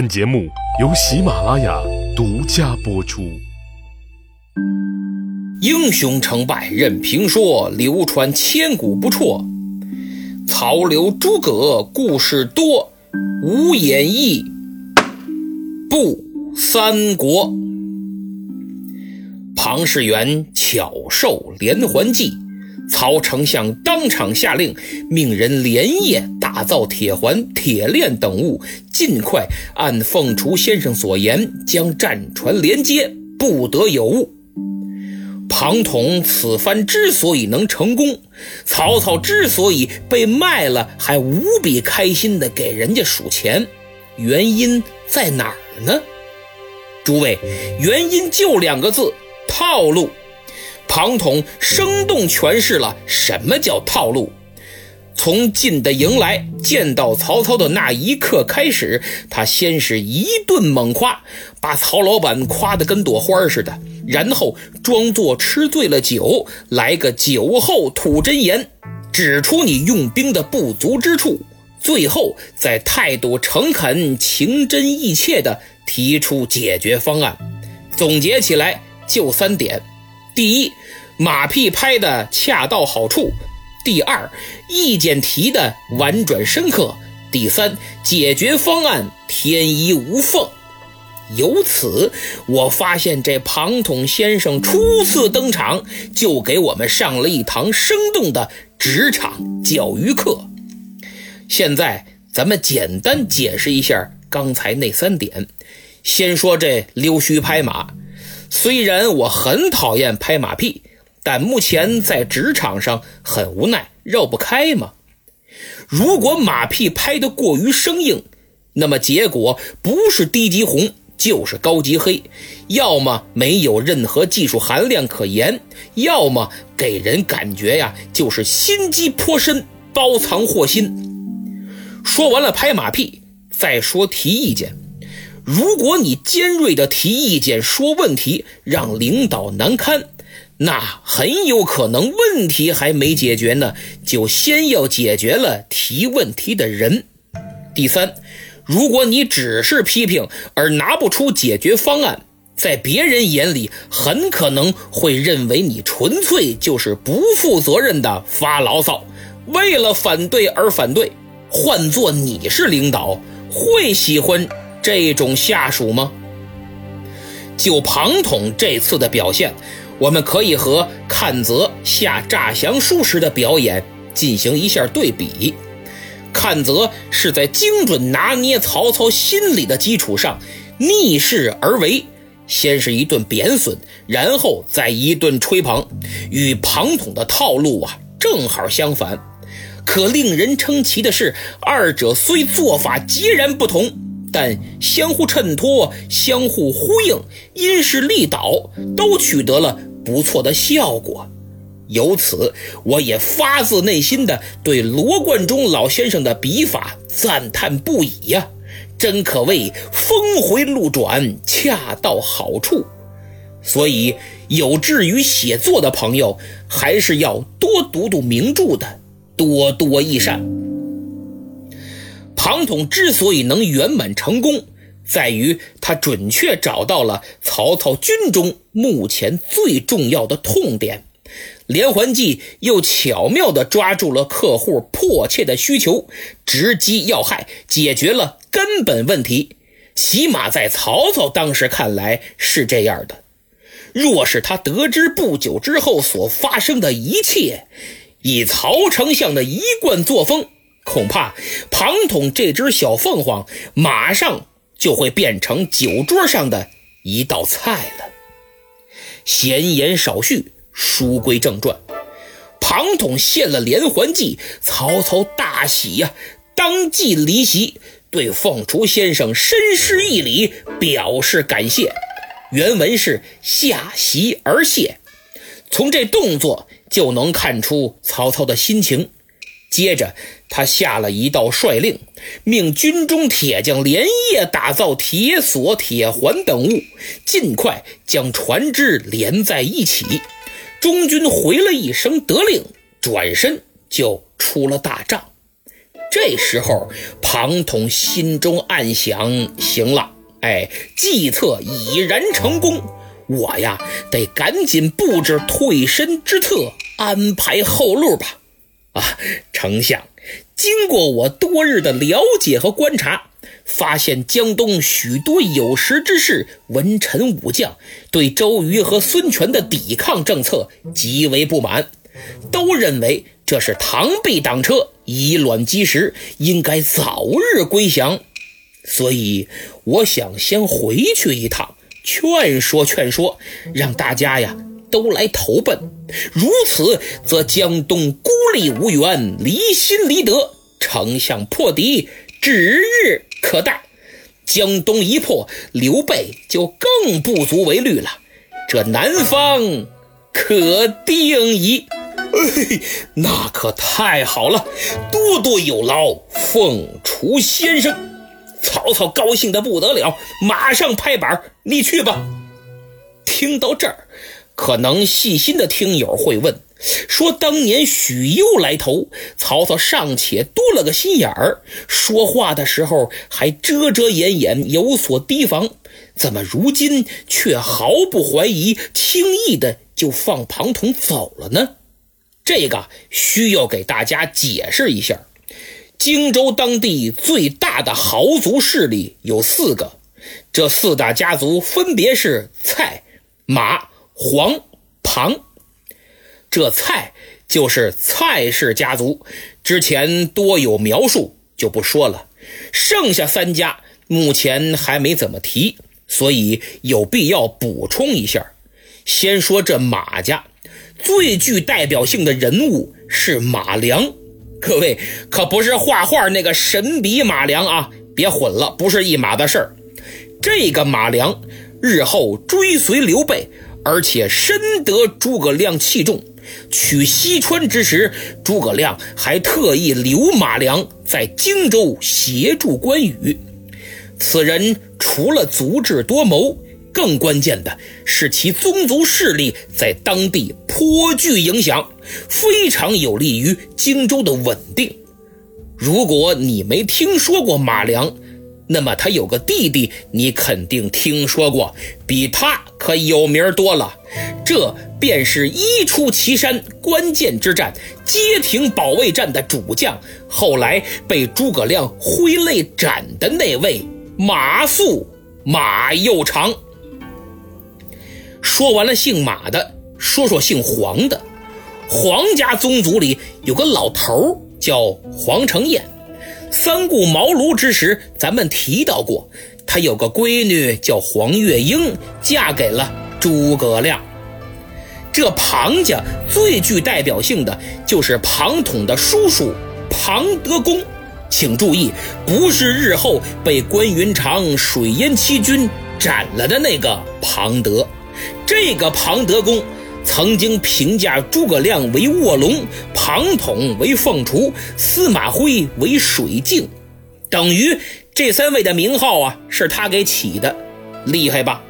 本节目由喜马拉雅独家播出。英雄成败任评说，流传千古不辍。曹刘诸葛故事多，无演义不三国。庞士元巧授连环计。曹丞相当场下令，命人连夜打造铁环、铁链等物，尽快按凤雏先生所言将战船连接，不得有误。庞统此番之所以能成功，曹操之所以被卖了还无比开心的给人家数钱，原因在哪儿呢？诸位，原因就两个字：套路。庞统生动诠释了什么叫套路。从进的营来见到曹操的那一刻开始，他先是一顿猛夸，把曹老板夸得跟朵花似的，然后装作吃醉了酒，来个酒后吐真言，指出你用兵的不足之处，最后再态度诚恳、情真意切地提出解决方案。总结起来就三点：第一。马屁拍的恰到好处，第二，意见提的婉转深刻，第三，解决方案天衣无缝。由此，我发现这庞统先生初次登场就给我们上了一堂生动的职场教育课。现在，咱们简单解释一下刚才那三点。先说这溜须拍马，虽然我很讨厌拍马屁。但目前在职场上很无奈，绕不开嘛。如果马屁拍得过于生硬，那么结果不是低级红就是高级黑，要么没有任何技术含量可言，要么给人感觉呀就是心机颇深，包藏祸心。说完了拍马屁，再说提意见。如果你尖锐的提意见、说问题，让领导难堪。那很有可能问题还没解决呢，就先要解决了提问题的人。第三，如果你只是批评而拿不出解决方案，在别人眼里很可能会认为你纯粹就是不负责任的发牢骚，为了反对而反对。换做你是领导，会喜欢这种下属吗？就庞统这次的表现。我们可以和阚泽下诈降书时的表演进行一下对比。阚泽是在精准拿捏曹操心理的基础上逆势而为，先是一顿贬损，然后再一顿吹捧，与庞统的套路啊正好相反。可令人称奇的是，二者虽做法截然不同，但相互衬托、相互呼应，因势利导，都取得了。不错的效果，由此我也发自内心的对罗贯中老先生的笔法赞叹不已呀！真可谓峰回路转，恰到好处。所以有志于写作的朋友，还是要多读读名著的，多多益善。庞统之所以能圆满成功。在于他准确找到了曹操军中目前最重要的痛点，连环计又巧妙地抓住了客户迫切的需求，直击要害，解决了根本问题。起码在曹操当时看来是这样的。若是他得知不久之后所发生的一切，以曹丞相的一贯作风，恐怕庞统这只小凤凰马上。就会变成酒桌上的一道菜了。闲言少叙，书归正传。庞统献了连环计，曹操大喜呀，当即离席，对凤雏先生深施一礼，表示感谢。原文是下席而谢，从这动作就能看出曹操的心情。接着，他下了一道帅令，命军中铁匠连夜打造铁索、铁环等物，尽快将船只连在一起。中军回了一声得令，转身就出了大帐。这时候，庞统心中暗想：行了，哎，计策已然成功，我呀得赶紧布置退身之策，安排后路吧。啊，丞相，经过我多日的了解和观察。发现江东许多有识之士、文臣武将对周瑜和孙权的抵抗政策极为不满，都认为这是螳臂挡车、以卵击石，应该早日归降。所以我想先回去一趟，劝说劝说，让大家呀都来投奔。如此，则江东孤立无援，离心离德，丞相破敌指日。可待江东一破，刘备就更不足为虑了。这南方可定矣。哎，那可太好了，多多有劳，凤雏先生。曹操高兴的不得了，马上拍板：“你去吧。”听到这儿。可能细心的听友会问，说当年许攸来投，曹操尚且多了个心眼儿，说话的时候还遮遮掩掩，有所提防，怎么如今却毫不怀疑，轻易的就放庞统走了呢？这个需要给大家解释一下。荆州当地最大的豪族势力有四个，这四大家族分别是蔡、马。黄庞，这蔡就是蔡氏家族，之前多有描述，就不说了。剩下三家目前还没怎么提，所以有必要补充一下。先说这马家，最具代表性的人物是马良。各位可不是画画那个神笔马良啊，别混了，不是一码的事儿。这个马良日后追随刘备。而且深得诸葛亮器重，取西川之时，诸葛亮还特意留马良在荆州协助关羽。此人除了足智多谋，更关键的是其宗族势力在当地颇具影响，非常有利于荆州的稳定。如果你没听说过马良，那么他有个弟弟，你肯定听说过，比他可有名多了。这便是一出祁山关键之战街亭保卫战的主将，后来被诸葛亮挥泪斩的那位马谡马幼长。说完了姓马的，说说姓黄的。黄家宗族里有个老头叫黄承彦。三顾茅庐之时，咱们提到过，他有个闺女叫黄月英，嫁给了诸葛亮。这庞家最具代表性的就是庞统的叔叔庞德公，请注意，不是日后被关云长水淹七军斩了的那个庞德，这个庞德公。曾经评价诸葛亮为卧龙，庞统为凤雏，司马徽为水镜，等于这三位的名号啊是他给起的，厉害吧？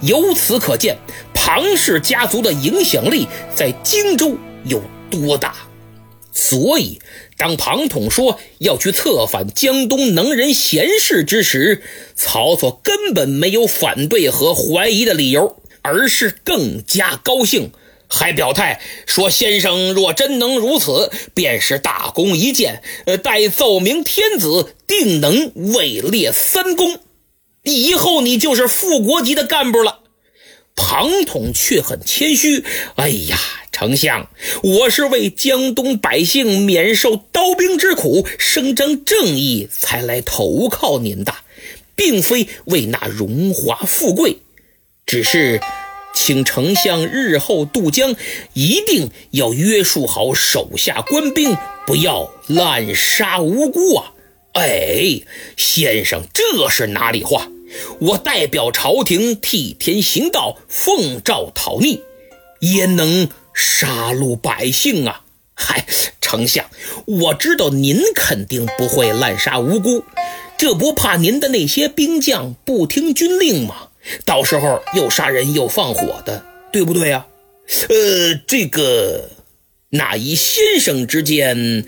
由此可见，庞氏家族的影响力在荆州有多大。所以，当庞统说要去策反江东能人贤士之时，曹操根本没有反对和怀疑的理由。而是更加高兴，还表态说：“先生若真能如此，便是大功一件。呃，待奏明天子，定能位列三公，以后你就是副国级的干部了。”庞统却很谦虚：“哎呀，丞相，我是为江东百姓免受刀兵之苦，伸张正义才来投靠您的，并非为那荣华富贵。”只是，请丞相日后渡江，一定要约束好手下官兵，不要滥杀无辜啊！哎，先生，这是哪里话？我代表朝廷替天行道，奉诏讨逆，焉能杀戮百姓啊？嗨，丞相，我知道您肯定不会滥杀无辜，这不怕您的那些兵将不听军令吗？到时候又杀人又放火的，对不对呀？呃，这个，那以先生之见，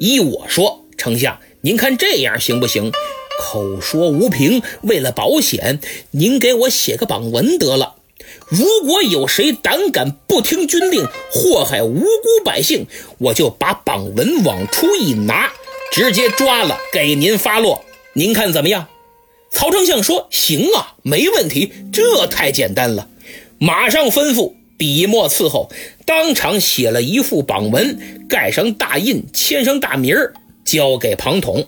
依我说，丞相，您看这样行不行？口说无凭，为了保险，您给我写个榜文得了。如果有谁胆敢不听军令，祸害无辜百姓，我就把榜文往出一拿，直接抓了给您发落。您看怎么样？曹丞相说：“行啊，没问题，这太简单了。”马上吩咐笔墨伺候，当场写了一副榜文，盖上大印，签上大名儿，交给庞统。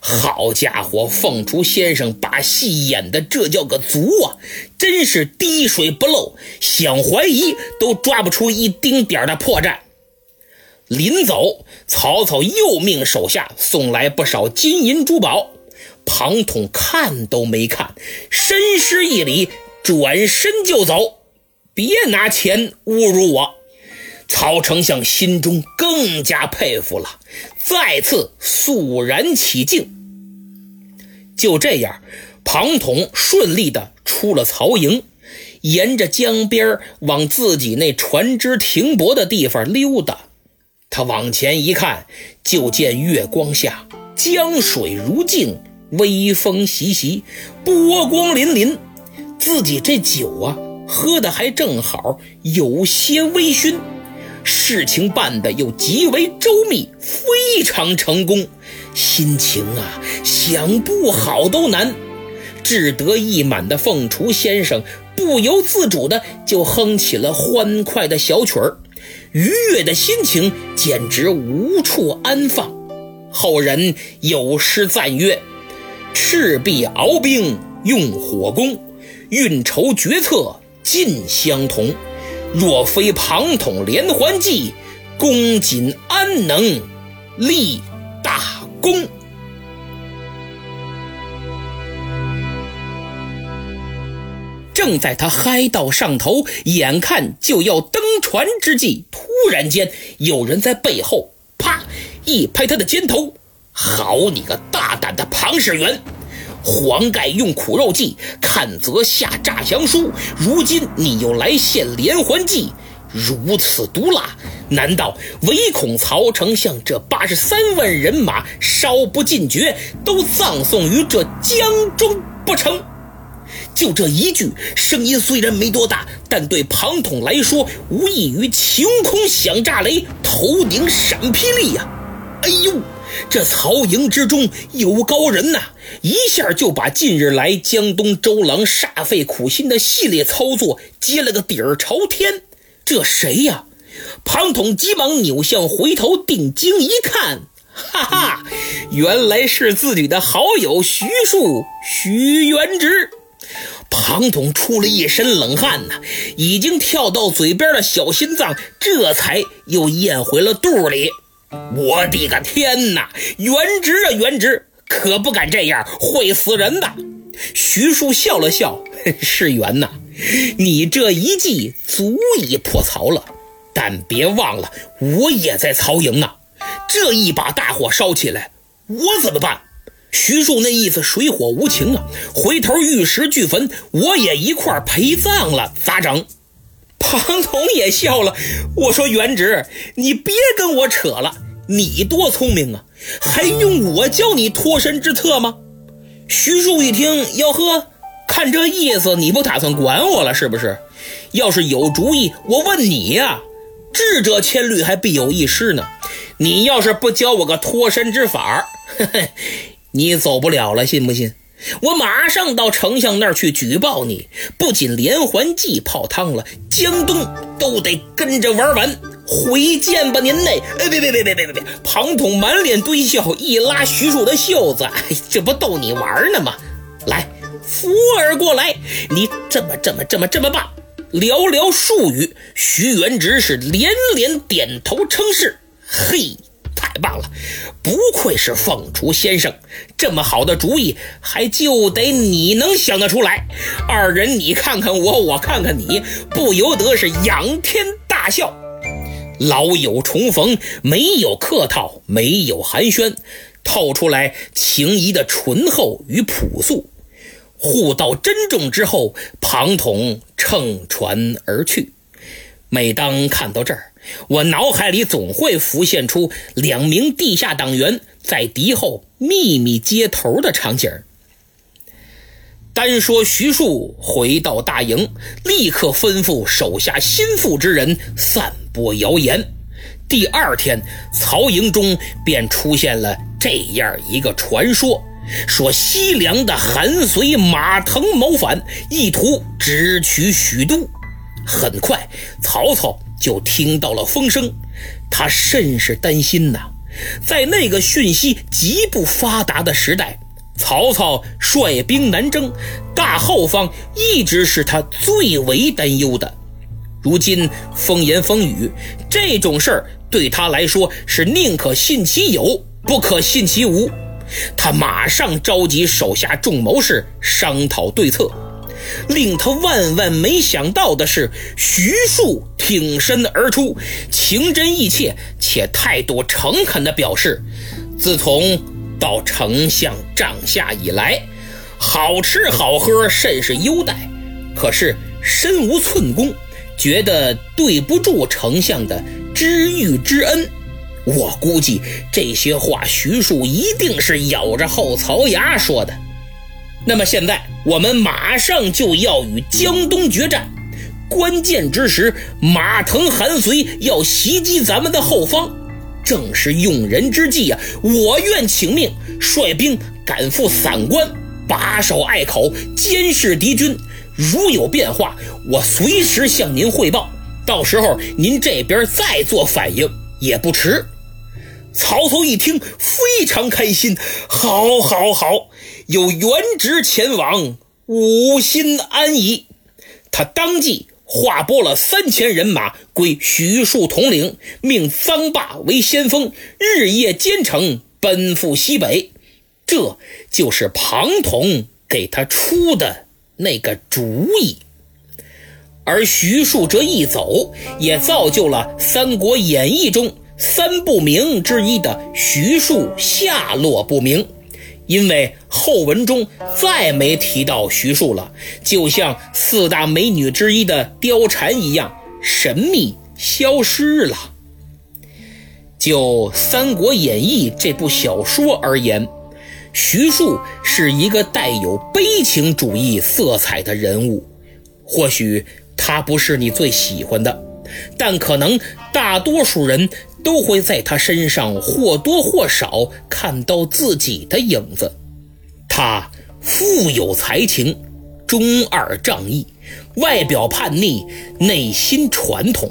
好家伙，凤雏先生把戏演的这叫个足啊！真是滴水不漏，想怀疑都抓不出一丁点的破绽。临走，曹操又命手下送来不少金银珠宝，庞统看都没看，深施一礼，转身就走。别拿钱侮辱我！曹丞相心中更加佩服了，再次肃然起敬。就这样，庞统顺利的出了曹营，沿着江边往自己那船只停泊的地方溜达。他往前一看，就见月光下江水如镜，微风习习，波光粼粼。自己这酒啊，喝的还正好，有些微醺。事情办得又极为周密，非常成功，心情啊想不好都难。志得意满的凤雏先生不由自主的就哼起了欢快的小曲儿，愉悦的心情简直无处安放。后人有诗赞曰：“赤壁鏖兵用火攻，运筹决策尽相同。”若非庞统连环计，公瑾安能立大功？正在他嗨到上头，眼看就要登船之际，突然间有人在背后啪一拍他的肩头：“好你个大胆的庞士元！”黄盖用苦肉计，看则下诈降书，如今你又来献连环计，如此毒辣，难道唯恐曹丞相这八十三万人马稍不尽绝，都葬送于这江中不成？就这一句声音，虽然没多大，但对庞统来说，无异于晴空响炸雷，头顶闪霹雳呀！哎呦！这曹营之中有高人呐，一下就把近日来江东周郎煞费苦心的系列操作接了个底儿朝天。这谁呀？庞统急忙扭向回头，定睛一看，哈哈，原来是自己的好友徐庶、徐元直。庞统出了一身冷汗呐，已经跳到嘴边的小心脏这才又咽回了肚里。我的个天哪！元直啊，元直，可不敢这样，会死人的。徐庶笑了笑：“ 是元呐，你这一计足以破曹了。但别忘了，我也在曹营呢。这一把大火烧起来，我怎么办？”徐庶那意思水火无情啊，回头玉石俱焚，我也一块陪葬了，咋整？庞统也笑了，我说元直，你别跟我扯了，你多聪明啊，还用我教你脱身之策吗？徐庶一听，哟呵，看这意思，你不打算管我了是不是？要是有主意，我问你呀，智者千虑，还必有一失呢。你要是不教我个脱身之法，嘿嘿，你走不了了，信不信？我马上到丞相那儿去举报你，不仅连环计泡汤了，江东都得跟着玩完。回见吧，您嘞！哎，别别别别别别别！庞统满脸堆笑，一拉徐庶的袖子，这不逗你玩呢吗？来，扶儿过来，你这么这么这么这么办？寥寥数语，徐元直是连连点头称是。嘿。太棒了，不愧是凤雏先生，这么好的主意还就得你能想得出来。二人你看看我，我看看你，不由得是仰天大笑。老友重逢，没有客套，没有寒暄，透出来情谊的醇厚与朴素。互道珍重之后，庞统乘船而去。每当看到这儿，我脑海里总会浮现出两名地下党员在敌后秘密接头的场景。单说徐庶回到大营，立刻吩咐手下心腹之人散播谣言。第二天，曹营中便出现了这样一个传说：说西凉的韩遂、马腾谋反，意图直取许都。很快，曹操就听到了风声，他甚是担心呐。在那个讯息极不发达的时代，曹操率兵南征，大后方一直是他最为担忧的。如今风言风语，这种事儿对他来说是宁可信其有，不可信其无。他马上召集手下众谋士商讨对策。令他万万没想到的是，徐庶挺身而出，情真意切且态度诚恳地表示：自从到丞相帐下以来，好吃好喝甚是优待，可是身无寸功，觉得对不住丞相的知遇之恩。我估计这些话，徐庶一定是咬着后槽牙说的。那么现在，我们马上就要与江东决战，关键之时，马腾、韩遂要袭击咱们的后方，正是用人之际呀！我愿请命，率兵赶赴散关，把守隘口，监视敌军。如有变化，我随时向您汇报。到时候您这边再做反应也不迟。曹操一听，非常开心，好，好，好，有原职前往，五心安矣。他当即划拨了三千人马归徐庶统领，命臧霸为先锋，日夜兼程，奔赴西北。这就是庞统给他出的那个主意。而徐庶这一走，也造就了《三国演义》中。三不明之一的徐庶下落不明，因为后文中再没提到徐庶了，就像四大美女之一的貂蝉一样神秘消失了。就《三国演义》这部小说而言，徐庶是一个带有悲情主义色彩的人物，或许他不是你最喜欢的，但可能大多数人。都会在他身上或多或少看到自己的影子。他富有才情，中二仗义，外表叛逆，内心传统，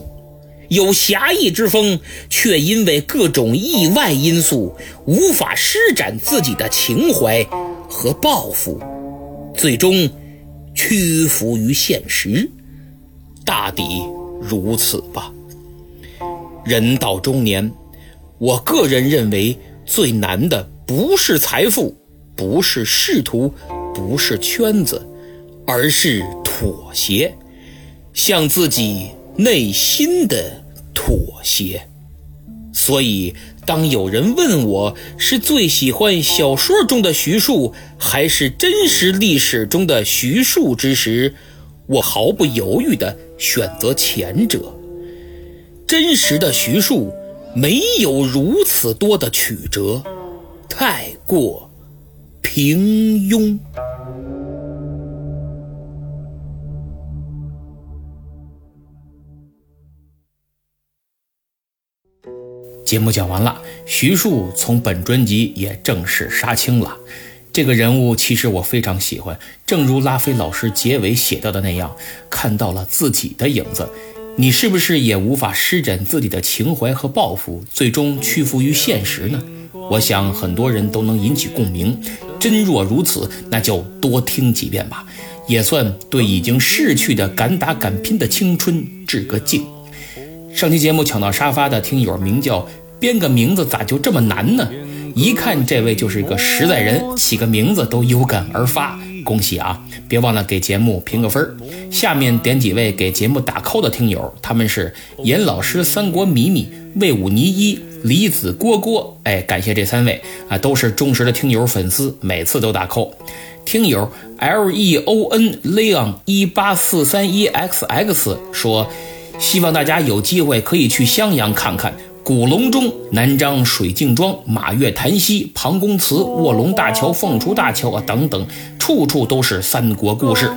有侠义之风，却因为各种意外因素无法施展自己的情怀和抱负，最终屈服于现实。大抵如此吧。人到中年，我个人认为最难的不是财富，不是仕途，不是圈子，而是妥协，向自己内心的妥协。所以，当有人问我是最喜欢小说中的徐庶，还是真实历史中的徐庶之时，我毫不犹豫地选择前者。真实的徐庶没有如此多的曲折，太过平庸。节目讲完了，徐庶从本专辑也正式杀青了。这个人物其实我非常喜欢，正如拉菲老师结尾写到的那样，看到了自己的影子。你是不是也无法施展自己的情怀和抱负，最终屈服于现实呢？我想很多人都能引起共鸣。真若如此，那就多听几遍吧，也算对已经逝去的敢打敢拼的青春致个敬。上期节目抢到沙发的听友名叫编个名字咋就这么难呢？一看这位就是一个实在人，起个名字都有感而发。恭喜啊！别忘了给节目评个分儿。下面点几位给节目打 call 的听友，他们是严老师、三国迷迷、魏武尼一、李子郭郭。哎，感谢这三位啊，都是忠实的听友粉丝，每次都打 call。听友 L E O N Leon 一八四三一 X X 说，希望大家有机会可以去襄阳看看。古隆中、南漳水镜庄、马月潭溪、庞公祠、卧龙大桥、凤雏大桥啊等等，处处都是三国故事。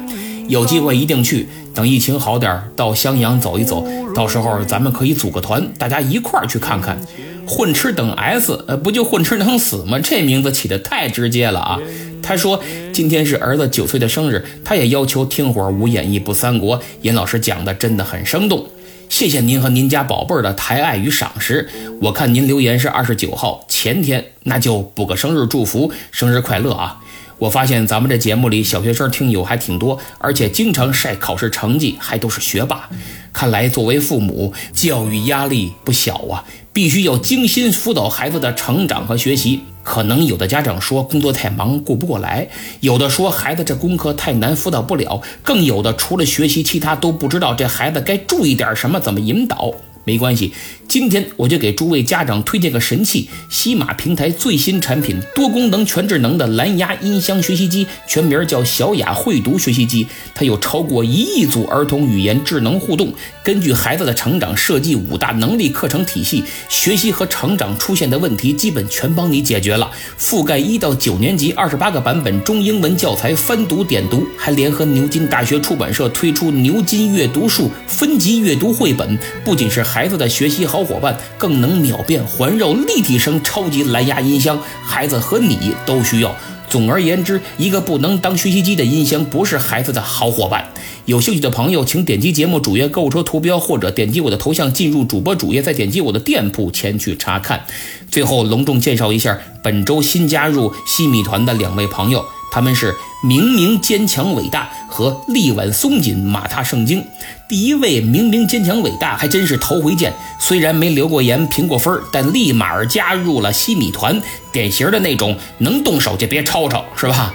有机会一定去。等疫情好点到襄阳走一走，到时候咱们可以组个团，大家一块儿去看看。混吃等 S，呃，不就混吃等死吗？这名字起的太直接了啊！他说今天是儿子九岁的生日，他也要求听会儿无演义不三国。尹老师讲的真的很生动。谢谢您和您家宝贝儿的抬爱与赏识。我看您留言是二十九号前天，那就补个生日祝福，生日快乐啊！我发现咱们这节目里小学生听友还挺多，而且经常晒考试成绩，还都是学霸。看来作为父母，教育压力不小啊，必须要精心辅导孩子的成长和学习。可能有的家长说工作太忙顾不过来，有的说孩子这功课太难辅导不了，更有的除了学习其他都不知道这孩子该注意点什么，怎么引导。没关系，今天我就给诸位家长推荐个神器——西马平台最新产品多功能全智能的蓝牙音箱学习机，全名叫小雅会读学习机。它有超过一亿组儿童语言智能互动，根据孩子的成长设计五大能力课程体系，学习和成长出现的问题基本全帮你解决了。覆盖一到九年级二十八个版本中英文教材翻读点读，还联合牛津大学出版社推出牛津阅读树分级阅读绘本，不仅是。孩子的学习好伙伴，更能秒变环绕立体声超级蓝牙音箱，孩子和你都需要。总而言之，一个不能当学习机的音箱，不是孩子的好伙伴。有兴趣的朋友，请点击节目主页购物车图标，或者点击我的头像进入主播主页，再点击我的店铺前去查看。最后，隆重介绍一下本周新加入西米团的两位朋友。他们是明明坚强伟大和力挽松紧马踏圣经。第一位明明坚强伟大还真是头回见，虽然没留过言评过分，但立马加入了西米团，典型的那种能动手就别吵吵，是吧？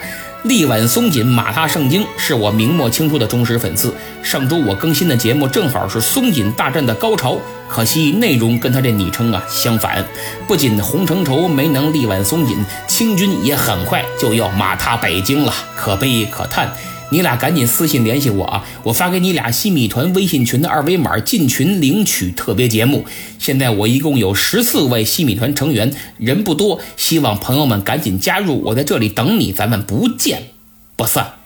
力挽松紧，马踏圣经，是我明末清初的忠实粉丝。上周我更新的节目正好是松紧大战的高潮，可惜内容跟他这昵称啊相反。不仅洪承畴没能力挽松紧，清军也很快就要马踏北京了，可悲可叹。你俩赶紧私信联系我啊！我发给你俩西米团微信群的二维码，进群领取特别节目。现在我一共有十四位西米团成员，人不多，希望朋友们赶紧加入。我在这里等你，咱们不见不散。